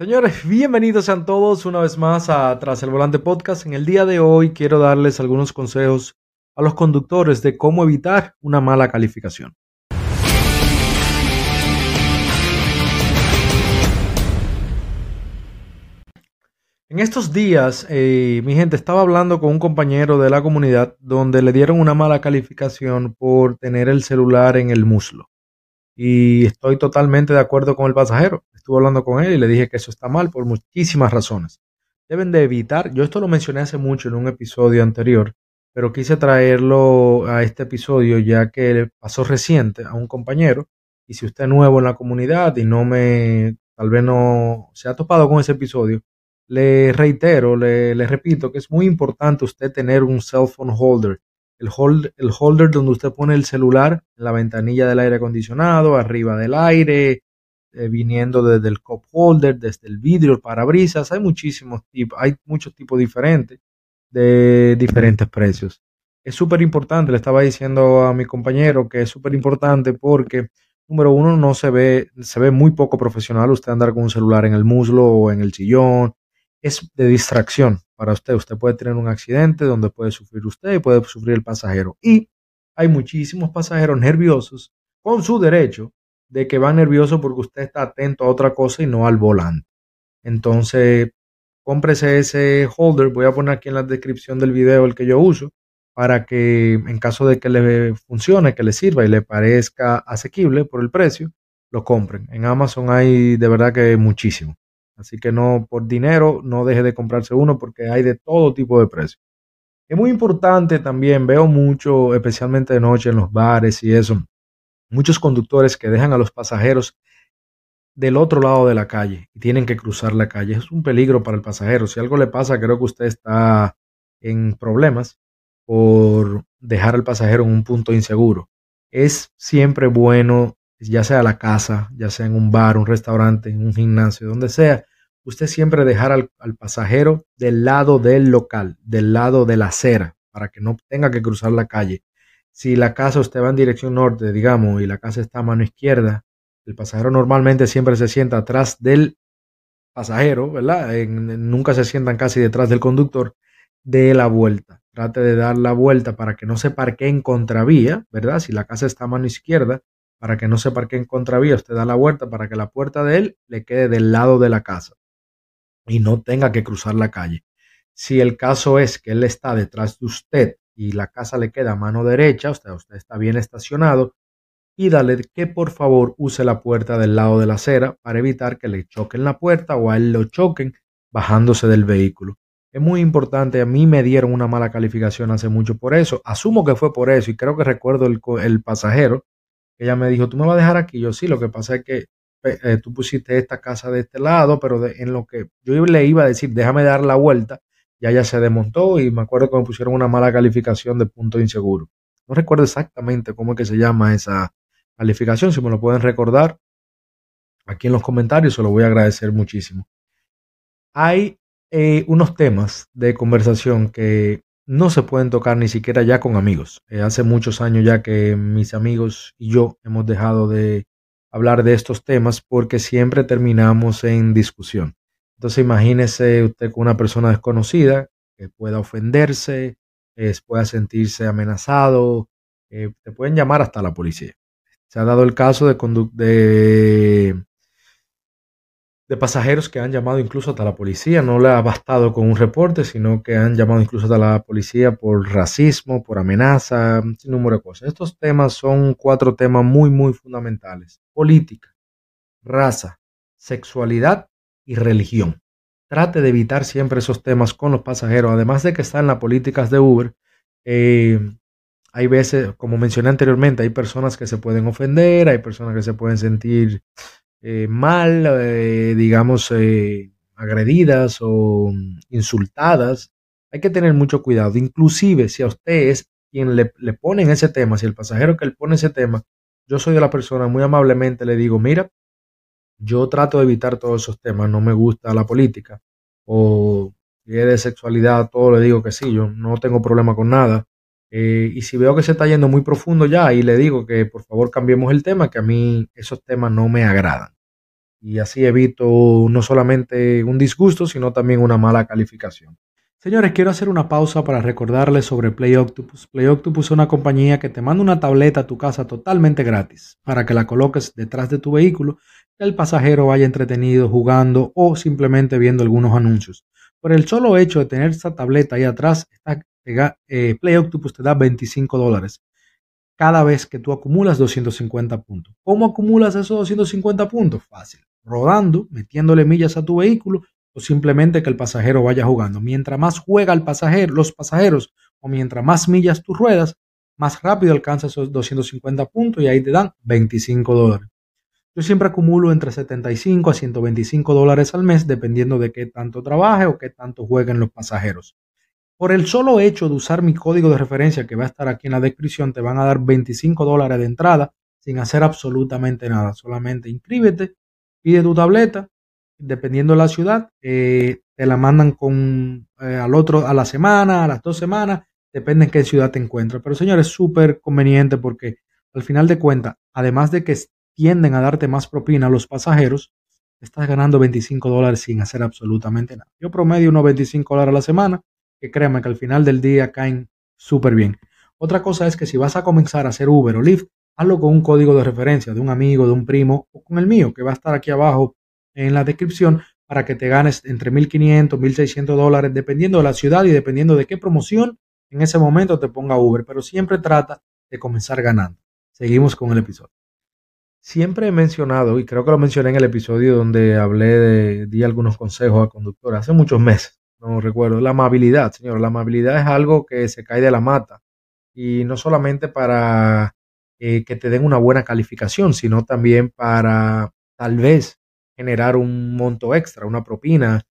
Señores, bienvenidos a todos una vez más a Tras el Volante Podcast. En el día de hoy quiero darles algunos consejos a los conductores de cómo evitar una mala calificación. En estos días, eh, mi gente estaba hablando con un compañero de la comunidad donde le dieron una mala calificación por tener el celular en el muslo. Y estoy totalmente de acuerdo con el pasajero. Estuve hablando con él y le dije que eso está mal por muchísimas razones. Deben de evitar, yo esto lo mencioné hace mucho en un episodio anterior, pero quise traerlo a este episodio ya que pasó reciente a un compañero. Y si usted es nuevo en la comunidad y no me, tal vez no se ha topado con ese episodio, le reitero, le, repito que es muy importante usted tener un cell phone holder el, el holder donde usted pone el celular en la ventanilla del aire acondicionado, arriba del aire, eh, viniendo desde el cup holder, desde el vidrio, el parabrisas. Hay muchísimos tipos, hay muchos tipos diferentes de diferentes precios. Es súper importante, le estaba diciendo a mi compañero que es súper importante porque, número uno, no se ve, se ve muy poco profesional usted andar con un celular en el muslo o en el sillón. Es de distracción para usted. Usted puede tener un accidente donde puede sufrir usted y puede sufrir el pasajero. Y hay muchísimos pasajeros nerviosos con su derecho de que van nerviosos porque usted está atento a otra cosa y no al volante. Entonces, cómprese ese holder. Voy a poner aquí en la descripción del video el que yo uso para que en caso de que le funcione, que le sirva y le parezca asequible por el precio, lo compren. En Amazon hay de verdad que muchísimo. Así que no, por dinero, no deje de comprarse uno porque hay de todo tipo de precios. Es muy importante también, veo mucho, especialmente de noche en los bares y eso, muchos conductores que dejan a los pasajeros del otro lado de la calle y tienen que cruzar la calle. Es un peligro para el pasajero. Si algo le pasa, creo que usted está en problemas por dejar al pasajero en un punto inseguro. Es siempre bueno ya sea la casa, ya sea en un bar, un restaurante, un gimnasio, donde sea, usted siempre dejar al, pasajero del lado del local, del lado de la acera, para que no tenga que cruzar la calle. Si la casa usted va en dirección norte, digamos, y la casa está a mano izquierda, el pasajero normalmente siempre se sienta atrás del pasajero, ¿verdad? nunca se sientan casi detrás del conductor, de la vuelta. Trate de dar la vuelta para que no se parquee en contravía, ¿verdad? Si la casa está a mano izquierda, para que no se parque en contravía, usted da la vuelta para que la puerta de él le quede del lado de la casa y no tenga que cruzar la calle. Si el caso es que él está detrás de usted y la casa le queda a mano derecha, usted, usted está bien estacionado, pídale que por favor use la puerta del lado de la acera para evitar que le choquen la puerta o a él lo choquen bajándose del vehículo. Es muy importante, a mí me dieron una mala calificación hace mucho por eso, asumo que fue por eso y creo que recuerdo el, el pasajero ella me dijo, ¿tú me vas a dejar aquí? Yo sí, lo que pasa es que eh, tú pusiste esta casa de este lado, pero en lo que yo le iba a decir, déjame dar la vuelta, ya ya se desmontó y me acuerdo que me pusieron una mala calificación de punto inseguro. No recuerdo exactamente cómo es que se llama esa calificación, si me lo pueden recordar aquí en los comentarios, se lo voy a agradecer muchísimo. Hay eh, unos temas de conversación que no se pueden tocar ni siquiera ya con amigos. Eh, hace muchos años ya que mis amigos y yo hemos dejado de hablar de estos temas porque siempre terminamos en discusión. Entonces imagínese usted con una persona desconocida que pueda ofenderse, pueda sentirse amenazado, eh, te pueden llamar hasta la policía. Se ha dado el caso de, pasajeros que han llamado incluso hasta la policía. No le ha bastado con un reporte, sino que han llamado incluso hasta la policía por racismo, por amenaza, sin número de cosas. Estos temas son cuatro temas muy, muy fundamentales. Política, raza, sexualidad y religión. Trate de evitar siempre esos temas con los pasajeros. Además de que están las políticas de Uber, eh, hay veces, como mencioné anteriormente, hay personas que se pueden ofender, hay personas que se pueden sentir eh, mal, eh, digamos, agredidas o insultadas, hay que tener mucho cuidado. Inclusive si a usted es quien le, le pone ese tema, si el pasajero que le pone ese tema, yo soy de la persona, muy amablemente le digo, mira, yo trato de evitar todos esos temas, no me gusta la política, o si es de sexualidad, todo le digo que sí, yo no tengo problema con nada. Eh, y si veo que se está yendo muy profundo ya, y le digo que por favor cambiemos el tema, que a mí esos temas no me agradan. y así evito no solamente un disgusto, sino también una mala calificación. Señores, quiero hacer una pausa para recordarles sobre Play Octopus. Play Octopus es una compañía que te manda una tableta a tu casa totalmente gratis para que la coloques detrás de tu vehículo, el pasajero vaya entretenido jugando o simplemente viendo algunos anuncios. Por el solo hecho de tener esta tableta ahí atrás, eh, Play Octopus te da 25 dólares cada vez que tú acumulas 250 puntos. ¿Cómo acumulas esos 250 puntos? Fácil. Rodando, metiéndole millas a tu vehículo o simplemente que el pasajero vaya jugando. Mientras más juega el pasajero, los pasajeros o mientras más millas tú ruedas, más rápido alcanzas esos 250 puntos y ahí te dan 25 dólares. Yo siempre acumulo entre 75 a 125 dólares al mes dependiendo de qué tanto trabaje o qué tanto jueguen los pasajeros. Por el solo hecho de usar mi código de referencia que va a estar aquí en la descripción, te van a dar 25 dólares de entrada sin hacer absolutamente nada. Solamente inscríbete, pide tu tableta dependiendo de la ciudad, eh, te la mandan con eh, al otro a la semana, a las dos semanas, depende en qué ciudad te encuentres. Pero señores, es súper conveniente porque al final de cuentas, además de que tienden a darte más propina a los pasajeros, estás ganando 25 dólares sin hacer absolutamente nada. Yo promedio unos 25 dólares a la semana, que créanme que al final del día caen súper bien. Otra cosa es que si vas a comenzar a hacer Uber o Lyft, hazlo con un código de referencia de un amigo, de un primo o con el mío, que va a estar aquí abajo en la descripción para que te ganes entre 1.500, 1.600 dólares, dependiendo de la ciudad y dependiendo de qué promoción en ese momento te ponga Uber, pero siempre trata de comenzar ganando. Seguimos con el episodio. Siempre he mencionado, y creo que lo mencioné en el episodio donde hablé de, di algunos consejos a conductores hace muchos meses, no recuerdo, la amabilidad, señor. La amabilidad es algo que se cae de la mata y no solamente para eh, que te den una buena calificación, sino también para tal vez generar un monto extra, una propina,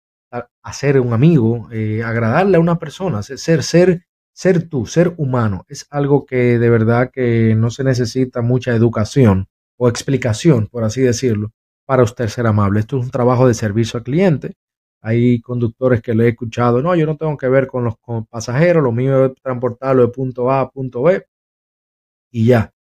hacer un amigo, eh, agradarle a una persona, ser, ser, ser tú, ser humano, es algo que de verdad que no se necesita mucha educación o explicación, por así decirlo, para usted ser amable. Esto es un trabajo de servicio al cliente. Hay conductores que le he escuchado, no, yo no tengo que ver con los pasajeros, lo mío es transportarlo de punto A a punto B y ya.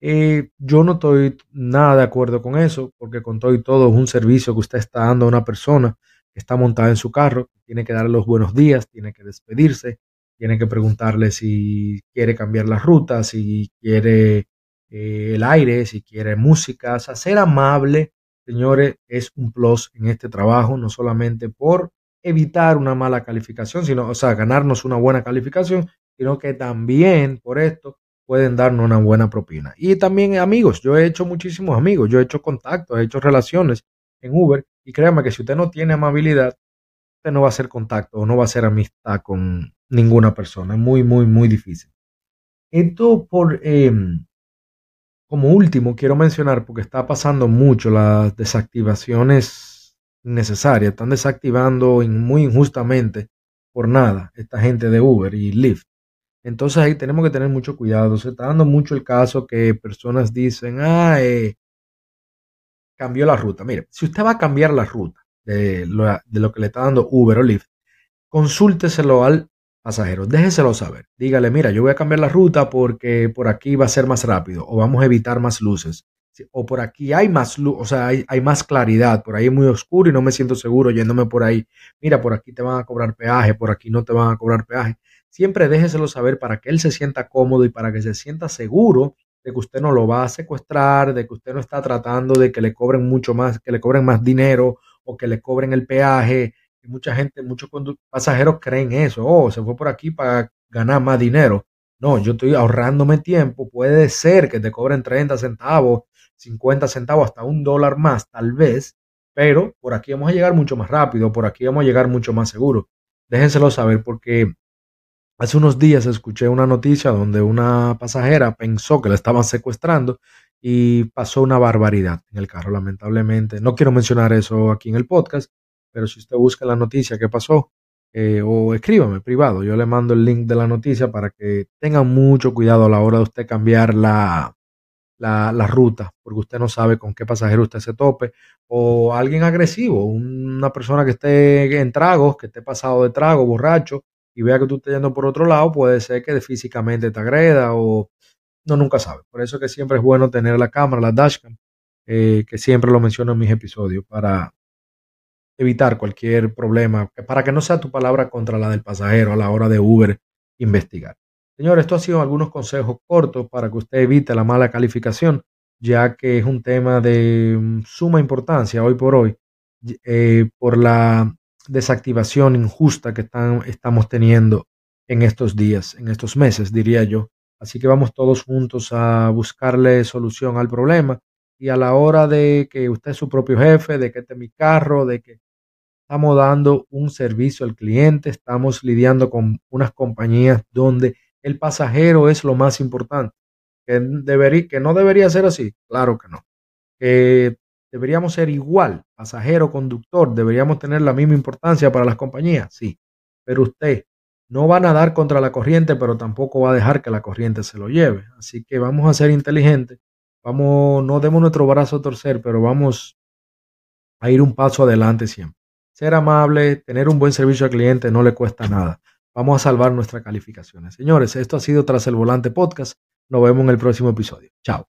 Eh, yo no estoy nada de acuerdo con eso, porque con todo y todo es un servicio que usted está dando a una persona que está montada en su carro, tiene que darle los buenos días, tiene que despedirse, tiene que preguntarle si quiere cambiar la ruta, si quiere eh, el aire, si quiere música, o sea, ser amable, señores, es un plus en este trabajo, no solamente por evitar una mala calificación, sino, o sea, ganarnos una buena calificación, sino que también por esto pueden darnos una buena propina. Y también amigos, yo he hecho muchísimos amigos, yo he hecho contactos, he hecho relaciones en Uber y créanme que si usted no tiene amabilidad, usted no va a hacer contacto o no va a hacer amistad con ninguna persona. Es muy, muy, muy difícil. Esto por, em, como último, quiero mencionar, porque está pasando mucho las desactivaciones innecesarias, están desactivando muy injustamente por nada esta gente de Uber y Lyft. Entonces ahí tenemos que tener mucho cuidado. Se está dando mucho el caso que personas dicen, ah, eh, cambió la ruta. Mire, si usted va a cambiar la ruta de lo, de lo que le está dando Uber o Lyft, consúlteselo al pasajero, déjeselo saber. Dígale, mira, yo voy a cambiar la ruta porque por aquí va a ser más rápido o vamos a evitar más luces. O por aquí hay más luz, o sea, hay, hay más claridad, por ahí es muy oscuro y no me siento seguro yéndome por ahí. Mira, por aquí te van a cobrar peaje, por aquí no te van a cobrar peaje siempre déjeselo saber para que él se sienta cómodo y para que se sienta seguro de que usted no lo va a secuestrar, de que usted no está tratando de que le cobren mucho más, que le cobren más dinero o que le cobren el peaje. Y mucha gente, muchos pasajeros creen eso. Oh, se fue por aquí para ganar más dinero. No, yo estoy ahorrándome tiempo. Puede ser que te cobren 30 centavos, 50 centavos, hasta un dólar más, tal vez. Pero por aquí vamos a llegar mucho más rápido, por aquí vamos a llegar mucho más seguro. Déjenselo saber porque Hace unos días escuché una noticia donde una pasajera pensó que la estaban secuestrando y pasó una barbaridad en el carro, lamentablemente. No quiero mencionar eso aquí en el podcast, pero si usted busca la noticia que pasó, eh, o escríbame privado, yo le mando el link de la noticia para que tenga mucho cuidado a la hora de usted cambiar la, la, la, ruta, porque usted no sabe con qué pasajero usted se tope, o alguien agresivo, una persona que esté en tragos, que esté pasado de trago, borracho, y vea que tú estás yendo por otro lado, puede ser que físicamente te agreda o no nunca sabe. Por eso que siempre es bueno tener la cámara, la dashcam, eh, que siempre lo menciono en mis episodios, para evitar cualquier problema, para que no sea tu palabra contra la del pasajero a la hora de Uber investigar. Señor, esto ha sido algunos consejos cortos para que usted evite la mala calificación, ya que es un tema de mm, suma importancia hoy por hoy, eh, por la desactivación injusta que están, estamos teniendo en estos días, en estos meses, diría yo. Así que vamos todos juntos a buscarle solución al problema y a la hora de que usted es su propio jefe, de que este es mi carro, de que estamos dando un servicio al cliente, estamos lidiando con unas compañías donde el pasajero es lo más importante. Que, debería, que no debería ser así, claro que no. Que deberíamos ser igual, pasajero, conductor, deberíamos tener la misma importancia para las compañías, sí. Pero usted no va a nadar contra la corriente, pero tampoco va a dejar que la corriente se lo lleve. Así que vamos a ser inteligentes Vamos, no demos nuestro brazo a torcer, pero vamos a ir un paso adelante siempre. Ser amable, tener un buen servicio al cliente no le cuesta nada. Vamos a salvar nuestras calificaciones. Señores, esto ha sido Tras el Volante Podcast. Nos vemos en el próximo episodio. Chao.